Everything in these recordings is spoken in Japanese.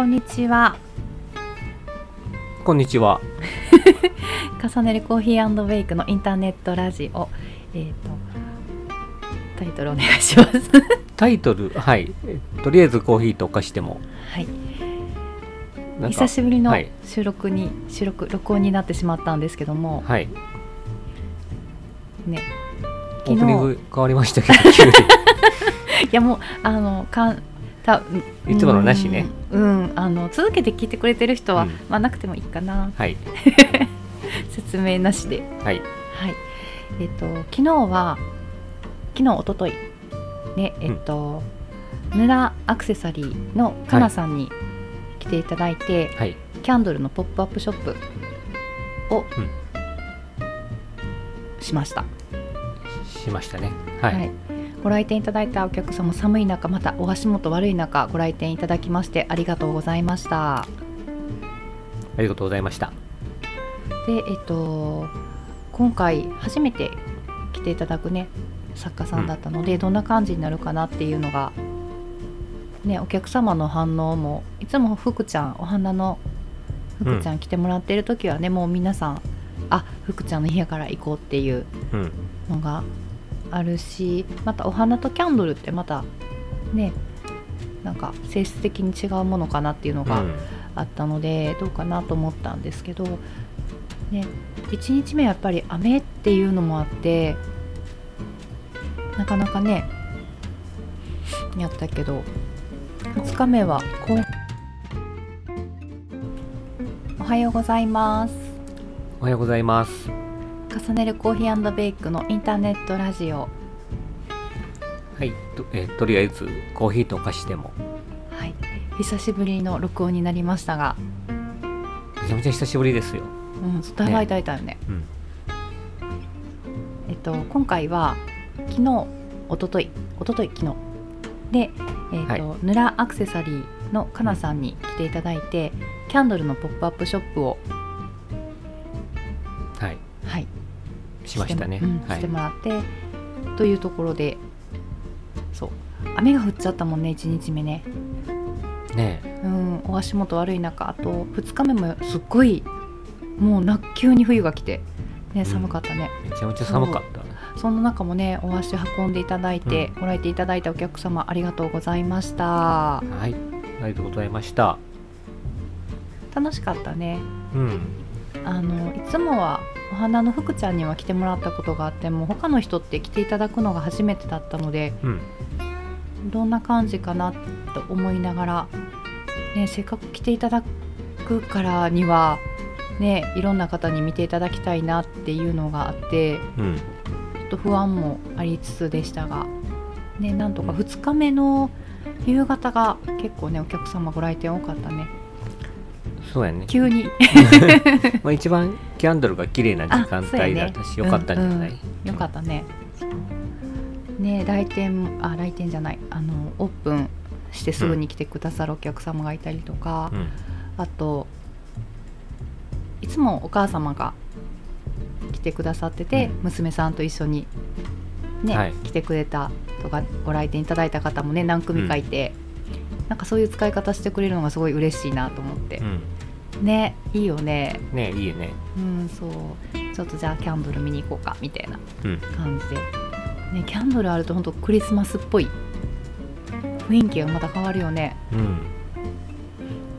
こんにちはこんにちは。重ねるコーヒーベイクのインターネットラジオえっ、とタイトルお願いします タイトル、はい。えとりあえずコーヒーとお菓子でも。はい久しぶりのはい。収録に、収録録音になってしまったんですけどもはい。ねオープニング変わりましたけど、急に。いやもうあのかんたいつものなしね。うん、うん。あの続けて聞いてくれてる人は、うん。まあなくてもいいかな。はい。説明なしで。はい。はい。えっ、と昨日は昨日一昨日ねえっ、と、ヌラアクセサリーのかなさんに来ていただいて、はい。キャンドルのポップアップショップを、しました、しましたね。はい。ご来店いただいたお客様寒い中またお足元悪い中ご来店いただきましてありがとうございましたありがとうございました。でえっと今回初めて来ていただくね作家さんだったので、どんな感じになるかなっていうのがねお客様の反応もいつも福ちゃんお花の福ちゃん来てもらってる時はね、もう皆さんあ福ちゃんの部屋から行こうっていううん。のがあるしまたお花とキャンドルってまたねなんか性質的に違うものかなっていうのがうん。あったので、どうかなと思ったんですけど、ね、1日目はやっぱり雨っていうのもあってなかなかねやったけど2日目はこう。おはようございます。おはようございます。重ねるコーヒーベイクのインターネットラジオはい。と,、えとりあえずコーヒーとお菓子でも。はい久しぶりの録音になりましたが、めちゃめちゃ久しぶりですよ。うん、だいぶ空いたよねうん。えっと、今回は昨日、一昨日一昨日昨日で、えっとヌラアクセサリーのかなさんに来ていただいて、キャンドルのポップアップショップを、しましたね。して,、うんはいして。もらってというところでそう雨が降っちゃったもんね1日目ね、ねえ。うん、お足元悪い中あと2日目もすっごいもうな急に冬が来て、ね、寒かったね。めちゃめちゃ寒かった。その中もねお足運んでいただいて、うご来店いただいたお客様ありがとうございましたはい。ありがとうございました。楽しかったねうん。あのいつもはお花の福ちゃんには来てもらったことがあっても他の人って来ていただくのが初めてだったのでうん。どんな感じかなと思いながら、ね、せっかく来ていただくからには、ね、いろんな方に見ていただきたいなっていうのがあってうん。ちょっと不安もありつつでしたが、ね、なんとか2日目の夕方が結構ねお客様ご来店多かったねそうやね。急に まあ一番キャンドルが綺麗な時間帯だったし、よかったんじゃない、うんうん。よかったね。ね来店あ来店じゃない。あのオープンしてすぐに来てくださるお客様がいたりとか、うん。あといつもお母様が来てくださってて、うん。娘さんと一緒に、ねはい。来てくれたとかご来店いただいた方もね何組かいて、なんかそういう使い方してくれるのがすごい嬉しいなと思って。う、ん。ねいいよねねいいよね。うんそうちょっとじゃあキャンドル見に行こうかみたいなうん。感じで、ね、キャンドルあると本当クリスマスっぽい雰囲気がまた変わるよねうん。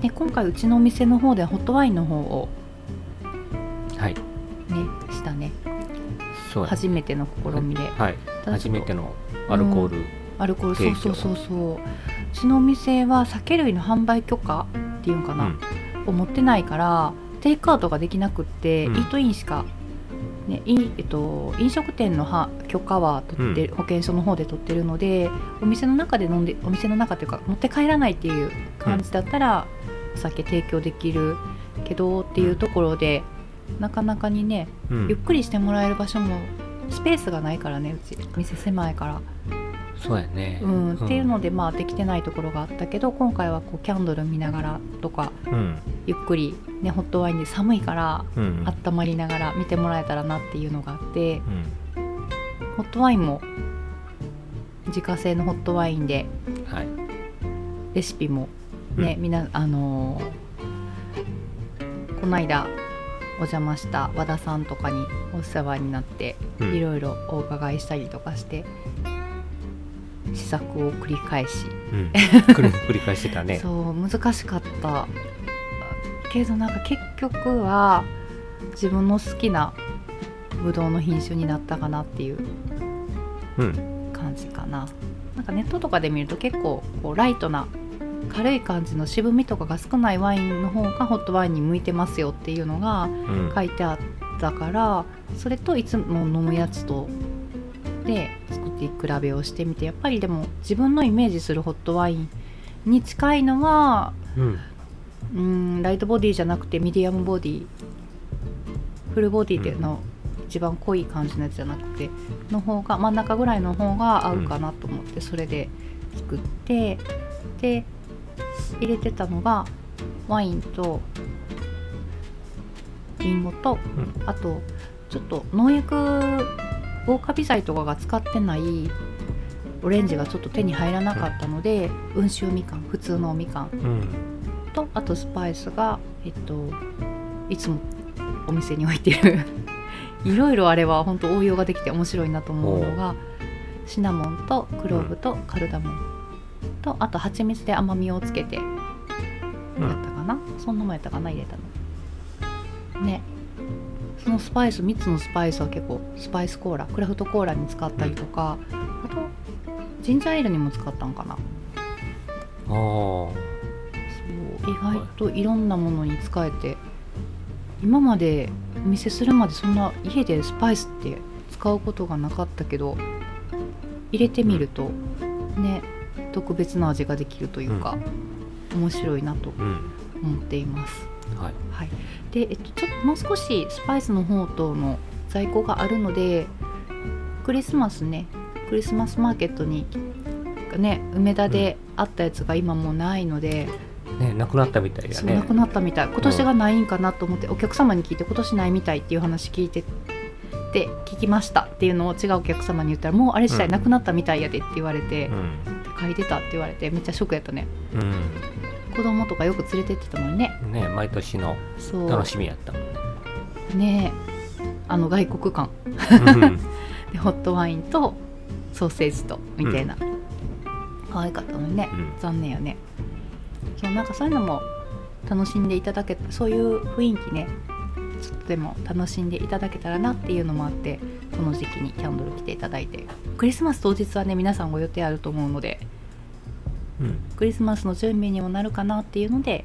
で今回うちのお店の方でホットワインの方をはい。ねしたねそう初めての試みではい。初めてのアルコール。アルコールそうそうそうそううちのお店は酒類の販売許可っていうんかな、うん。を持ってないからテイクアウトができなくって、うん。イートインしか、ねいえっと、飲食店のは許可は取ってる、保健所の方で取ってるのでお店の中で飲んでお店の中というか持って帰らないっていう感じだったら、お酒提供できるけどっていうところで、なかなかにねうん。ゆっくりしてもらえる場所もスペースがないからねうち。店狭いから、そうやね。うん。っていうのでまあできてないところがあったけど今回はこうキャンドル見ながらとかうん。ゆっくり、ね、ホットワインで寒いからうん。温まりながら見てもらえたらなっていうのがあってうん。ホットワインも自家製のホットワインではい。レシピもね、みなあのーこの間お邪魔した和田さんとかにお世話になって、うんいろいろお伺いしたりとかして試作を繰り返し、うん 繰り返してたねそう難しかったけどなんか結局は自分の好きなブドウの品種になったかなっていううん。感じかな。なんかネットとかで見ると結構こうライトな軽い感じの渋みとかが少ないワインの方がホットワインに向いてますよっていうのがうん。書いてあったからそれといつも飲むやつとで作って比べをしてみてやっぱりでも自分のイメージするホットワインに近いのはうんうんライトボディじゃなくてミディアムボディ。フルボディでの一番濃い感じのやつじゃなくての方が真ん中ぐらいの方が合うかなと思ってそれで作ってで入れてたのがワインとリンゴとうん。あとちょっと農薬防カビ剤とかが使ってないオレンジがちょっと手に入らなかったので温州みかん普通のみかんとあとスパイスがえっといつもお店に置いてる。いろいろあれは本当応用ができて面白いなと思うのがシナモンとクローブとカルダモンとあと蜂蜜で甘みをつけてやったかな、そんなもんやったかな。入れたのね。そのスパイス3つのスパイスは結構スパイスコーラクラフトコーラに使ったりとか、あとジンジャーエールにも使ったんかな。あ意外といろんなものに使えて今までお見せするまでそんな家でスパイスって使うことがなかったけど入れてみるとね特別な味ができるというか、面白いなとうん。思っています。はい。はい、で、えっと、ちょっともう少しスパイスの方との在庫があるのでクリスマスねクリスマスマーケットにね梅田であったやつが今もうないので、ねなくなったみたいやね。そうなくなったみたい。今年がないんかなと思って、お客様に聞いて今年ないみたいっていう話聞いてで聞きましたっていうのを違うお客様に言ったらもうあれ自体うん。なくなったみたいやでって言われて、うん。書いてたって言われてめっちゃショックやったね。う子供とかよく連れてってたのにね。んね毎年の楽しみやったもんね。ねあの外国感。うん。でホットワインとソーセージとみたいな、可愛かったのにね、うん。残念よねそうなんかそういうのも楽しんでいただけそういう雰囲気ねちょっとでも楽しんでいただけたらなっていうのもあってこの時期にキャンドル来ていただいてクリスマス当日はね皆さんご予定あると思うのでうん。クリスマスの準備にもなるかなっていうので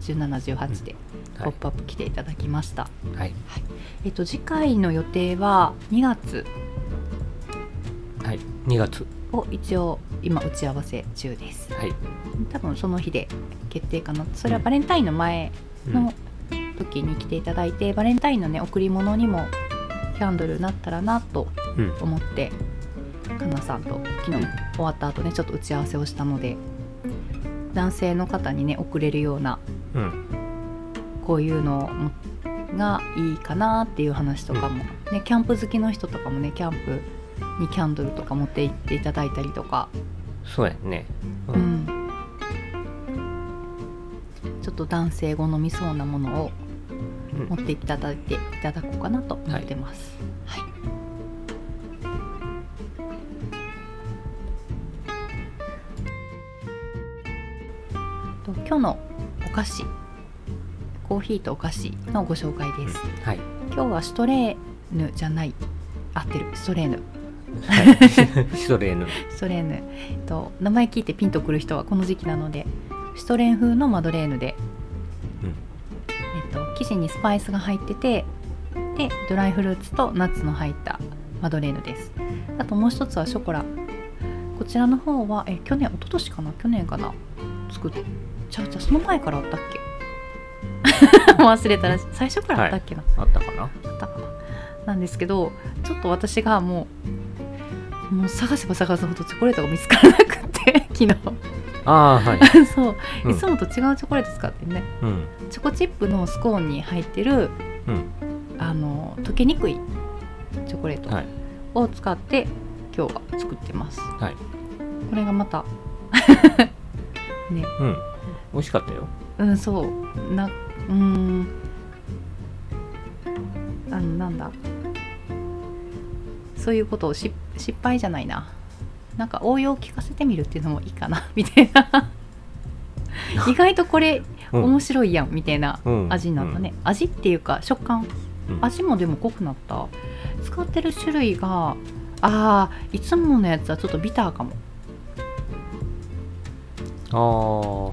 1718で「ポッはい。プアップ来ていただきました、はい。えっと次回の予定は2月。はい。2月。を一応今打ち合わせ中です。はい。多分その日で決定かな。それはバレンタインの前うん。の時に来ていただいて、バレンタインのね贈り物にもキャンドルになったらなとうん。思ってかなさんと昨日終わった後ねちょっと打ち合わせをしたので男性の方にね贈れるようなうん。こういうのもがいいかなっていう話とかも、ね、キャンプ好きの人とかもねキャンプにキャンドルとか持って行っていただいたりとかそうやね。ううん。ん、ちょっと男性好みそうなものをうん。持っていただいていただこうかなと思ってます。はい。と今日のお菓子コーヒーとお菓子のご紹介です。はい。今日はシュトレーヌじゃない。合ってる。シュトレーヌはい。シトレーヌ。シュトレーヌ、えっと、名前聞いてピンとくる人はこの時期なのでシュトレン風のマドレーヌで、うん。えっと、生地にスパイスが入っててでドライフルーツとナッツの入ったマドレーヌです。あともう一つはショコラ。こちらの方はえ去年一昨年かな？去年かな？作っちゃうちゃうその前からあったっけ？忘れたら最初からあったっけな、あったかな？あったかな。なんですけどちょっと私がもうもう探せば探すほどチョコレートが見つからなくて 昨日。ああはい。そう、うん。いつもと違うチョコレート使ってね。うん。チョコチップのスコーンに入ってるうん。あの溶けにくいチョコレートはい。を使って今日は作ってます。はい。これがまた ね。うん。美味しかったよ。うんそう。なうーん。あのなんだ？そういうことをし失敗じゃないな。なんか応用を聞かせてみるっていうのもいいかな。みたいな。意外とこれうん。面白いやんみたいなうん。味になったね、味っていうか食感。うん。味もでも濃くなった。使ってる種類があーいつものやつはちょっとビターかも。あ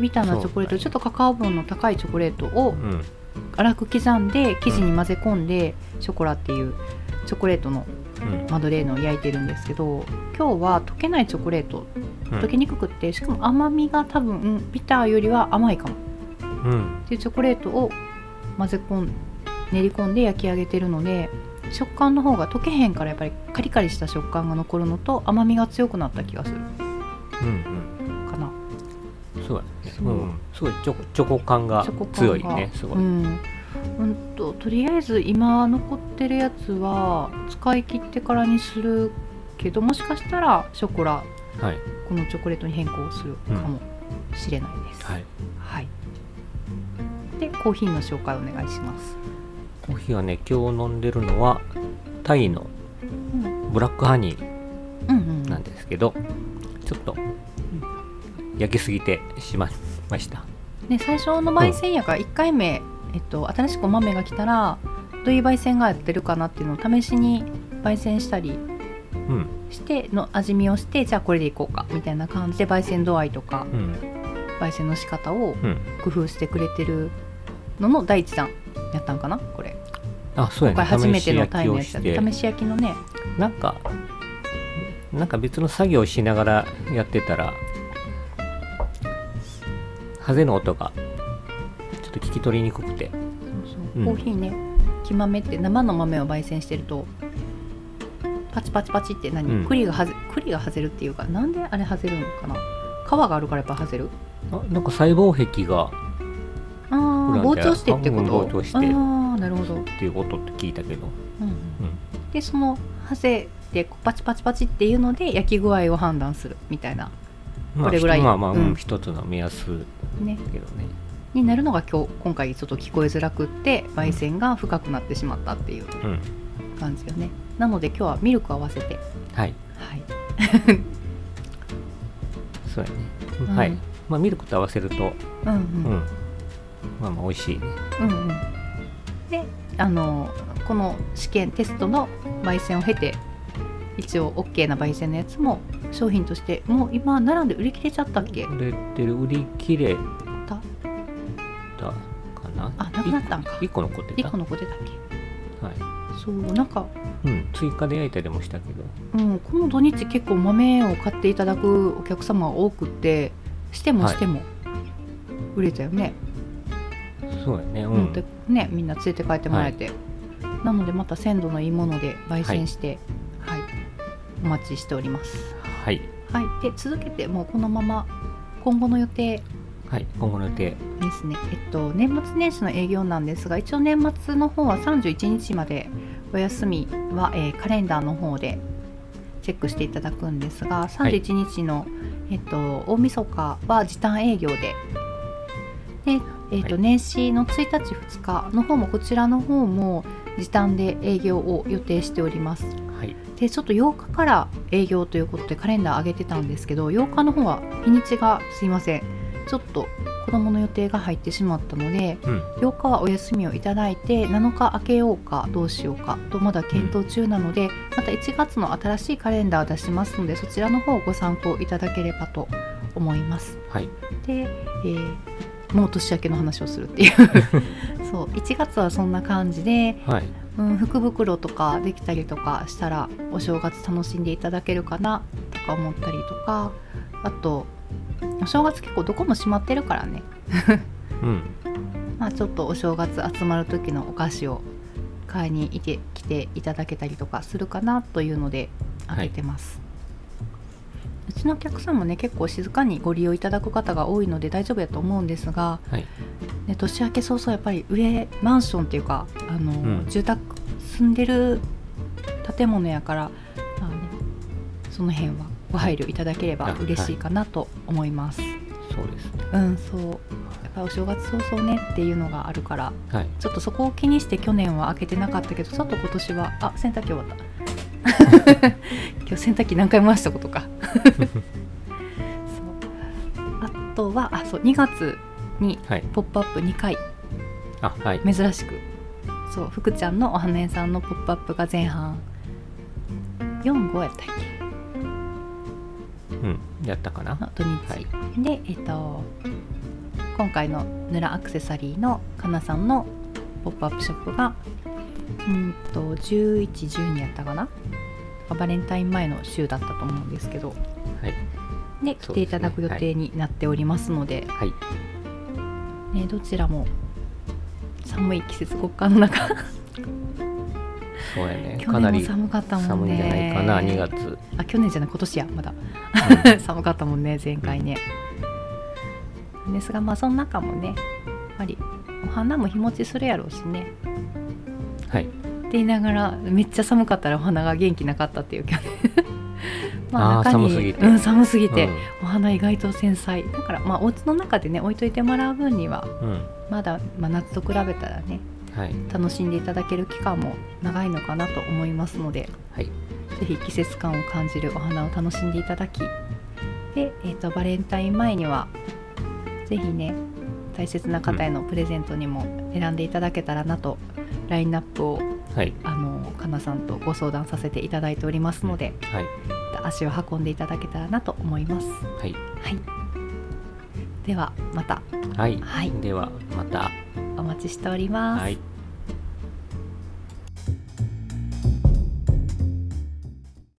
ビターなチョコレート、そうちょっとカカオ分の高いチョコレートをあうん。粗く刻んで生地に混ぜ込んで、ショコラっていうチョコレートのうん。マドレーヌを焼いてるんですけど今日は溶けないチョコレート。うん。溶けにくくってしかも甘みが多分うんビターよりは甘いかも。うん。っていうチョコレートを混ぜ込ん練り込んで焼き上げてるので食感の方が溶けへんからやっぱりカリカリした食感が残るのと甘みが強くなった気がする。うんかな。うんそうだね。そう。うん。すごいチョコチョコ感が強いね。すごい、うんうんととりあえず今残ってるやつは使い切ってからにするけどもしかしたらショコラはい。このチョコレートに変更するかもしれないです、はい。はい。でコーヒーの紹介お願いします、コーヒーはね今日飲んでるのはタイのうん、ブラックハニーうんうんなんですけどちょっと焼きすぎてしまいました。ね、最初の焙煎やから1回目、えっと、新しくお豆が来たらどういう焙煎がやってるかなっていうのを試しに焙煎したりうん。しての味見をしてじゃあこれでいこうかみたいな感じで焙煎度合いとかうん。焙煎の仕方をうん。工夫してくれてるのの第一弾やったんかなこれ。あそう今回やね初めての試し焼きタイのやつだ試し焼きのね。なんかなんか別の作業をしながらやってたらハゼの音がき取りにくくて。そうそう。うん。コーヒーね木豆って生の豆を焙煎してるとパチパチパチって何、うん。栗がはぜ栗がはぜるっていうかなんであれはぜるのかな？皮があるからやっぱはぜる？あなんか細胞壁がああ膨張してってこうんと膨張して。ああなるほど、うんっていう音って聞いたけど、うんうん、でそのはぜでパチパチパチっていうので焼き具合を判断するみたいな。まあこれぐらい。まあまあ、うんうん。一つの目安ねだけどねになるのが今日今回ちょっと聞こえづらくって焙煎が深くなってしまったっていううん感じよね。なので今日はミルクを合わせて。はい。はい。そうやね、うん。はい。まあミルクと合わせるとうんうん。うん。まあまあ美味しいね。うんうん。であのこの試験テストの焙煎を経て一応 OK な焙煎のやつも商品としてもう今並んで売り切れちゃったっけ？売れてる。売り切れなったんか。1個残ってた？1個残ってたっけ？はそうなんか、い、うん、追加で焼いたりもしたけど。うん、この土日結構豆を買っていただくお客様が多くってしてもしても売れたよね、そうやねううんんでねみんな連れて帰ってもらえて、なのでまた鮮度のいいもので焙煎して、はい。お待ちしております。はい。はい、で続けてもうこのまま今後の予定はい今後の予定ですね、えっと、年末年始の営業なんですが一応年末の方は31日までお休みは、えーカレンダーの方でチェックしていただくんですが31日の、えっと、大晦日は時短営業でで、えっとはい。年始の1日2日の方もこちらの方も時短で営業を予定しております。はい。でちょっと8日から営業ということでカレンダー上げてたんですけど8日の方は日にちがすいませんちょっと子供の予定が入ってしまったのでうん。8日はお休みをいただいて7日明けようかどうしようかとまだ検討中なので、また1月の新しいカレンダーを出しますのでそちらの方をご参考いただければと思います。はい。で、えーもう年明けの話をするっていう。そう1月はそんな感じではい。うん、福袋とかできたりとかしたらお正月楽しんでいただけるかなとか思ったりとかあとお正月結構どこも閉まってるからね、うん。まあ、ちょっとお正月集まる時のお菓子を買いにいて来ていただけたりとかするかなというので開けてます、うちのお客さんもね結構静かにご利用いただく方が多いので大丈夫やと思うんですが、はい。ね、年明け早々やっぱり上マンションっていうかあの、うん。住宅住んでる建物やから、まあね、その辺はご配慮いただければあ嬉しいかなと思います。そうですね。うんそう。やっぱお正月早々ねっていうのがあるからはい。ちょっとそこを気にして去年は開けてなかったけどちょっと今年はあ洗濯機終わった。今日洗濯機何回回したことか。そう。あとはあそう2月にはい「ポップアップ2回。あはい。珍しく。そう福ちゃんのお花屋さんの「ポップアップが前半。45やったっけ？うんやったかな？の土日、はい。でえっ、と今回のヌラアクセサリーのかなさんのポップアップショップがうんと1112やったかな？バレンタイン前の週だったと思うんですけど。はい。で来ていただく予定になっておりますので。はい。ね、どちらも寒い季節極寒の中そうやね。去年もかなり寒かったもんね。寒いんじゃないかな。2月。あ去年じゃない今年やまだ。寒かったもんね前回ね、ですがまあその中もねやっぱりお花も日持ちするやろうしね。はい。って言いながらめっちゃ寒かったらお花が元気なかったっていう去年 あー中に寒すぎて。うん、寒すぎて、うん。お花意外と繊細。だからまあお家の中でね置いといてもらう分にはうん。まだ、まあ、夏と比べたらねはい楽しんでいただける期間も長いのかなと思いますのではい。ぜひ季節感を感じるお花を楽しんでいただきで、えー、とバレンタイン前にはぜひね大切な方へのプレゼントにも選んでいただけたらなと、ラインナップをはい。あのかなさんとご相談させていただいておりますのではい。足を運んでいただけたらなと思います。はい。はい、ではまた。はい、はい。ではまた。お待ちしております。はい